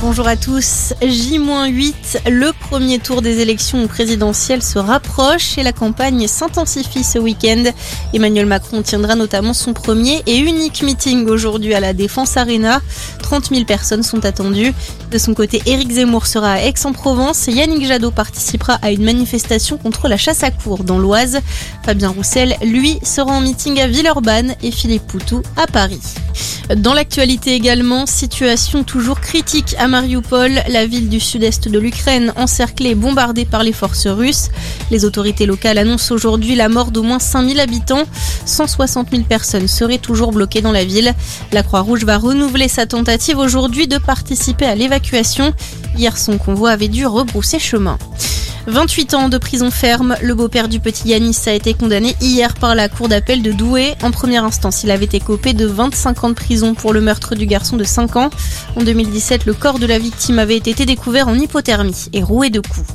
Bonjour à tous. J-8, le premier tour des élections présidentielles se rapproche et la campagne s'intensifie ce week-end. Emmanuel Macron tiendra notamment son premier et unique meeting aujourd'hui à la Défense Arena. 30 000 personnes sont attendues. De son côté, Éric Zemmour sera à Aix-en-Provence. Yannick Jadot participera à une manifestation contre la chasse à cour dans l'Oise. Fabien Roussel, lui, sera en meeting à Villeurbanne et Philippe Poutou à Paris. Dans l'actualité également, situation toujours critique à Mariupol, la ville du sud-est de l'Ukraine encerclée et bombardée par les forces russes. Les autorités locales annoncent aujourd'hui la mort d'au moins 5000 habitants. 160 000 personnes seraient toujours bloquées dans la ville. La Croix-Rouge va renouveler sa tentative aujourd'hui de participer à l'évacuation. Hier, son convoi avait dû rebrousser chemin. 28 ans de prison ferme. Le beau-père du petit Yanis a été condamné hier par la cour d'appel de Douai. En première instance, il avait été copé de 25 ans de prison pour le meurtre du garçon de 5 ans. En 2017, le corps de la victime avait été découvert en hypothermie et roué de coups.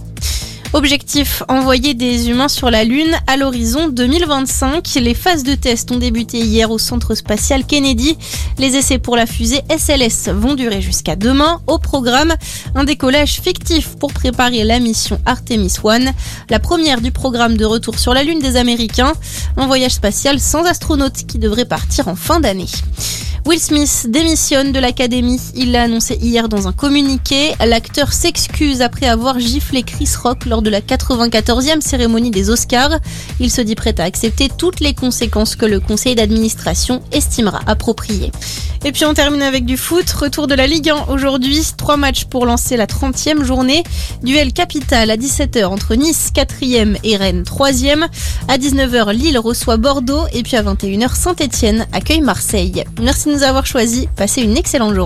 Objectif, envoyer des humains sur la Lune à l'horizon 2025. Les phases de test ont débuté hier au centre spatial Kennedy. Les essais pour la fusée SLS vont durer jusqu'à demain. Au programme, un décollage fictif pour préparer la mission Artemis One, la première du programme de retour sur la Lune des Américains. Un voyage spatial sans astronautes qui devrait partir en fin d'année. Will Smith démissionne de l'académie. Il l'a annoncé hier dans un communiqué. L'acteur s'excuse après avoir giflé Chris Rock lors de la 94e cérémonie des Oscars. Il se dit prêt à accepter toutes les conséquences que le conseil d'administration estimera appropriées. Et puis on termine avec du foot. Retour de la Ligue 1 aujourd'hui. Trois matchs pour lancer la 30e journée. Duel capital à 17h entre Nice 4e et Rennes 3e. À 19h, Lille reçoit Bordeaux. Et puis à 21h, Saint-Etienne accueille Marseille. Merci nous avoir choisis. Passez une excellente journée.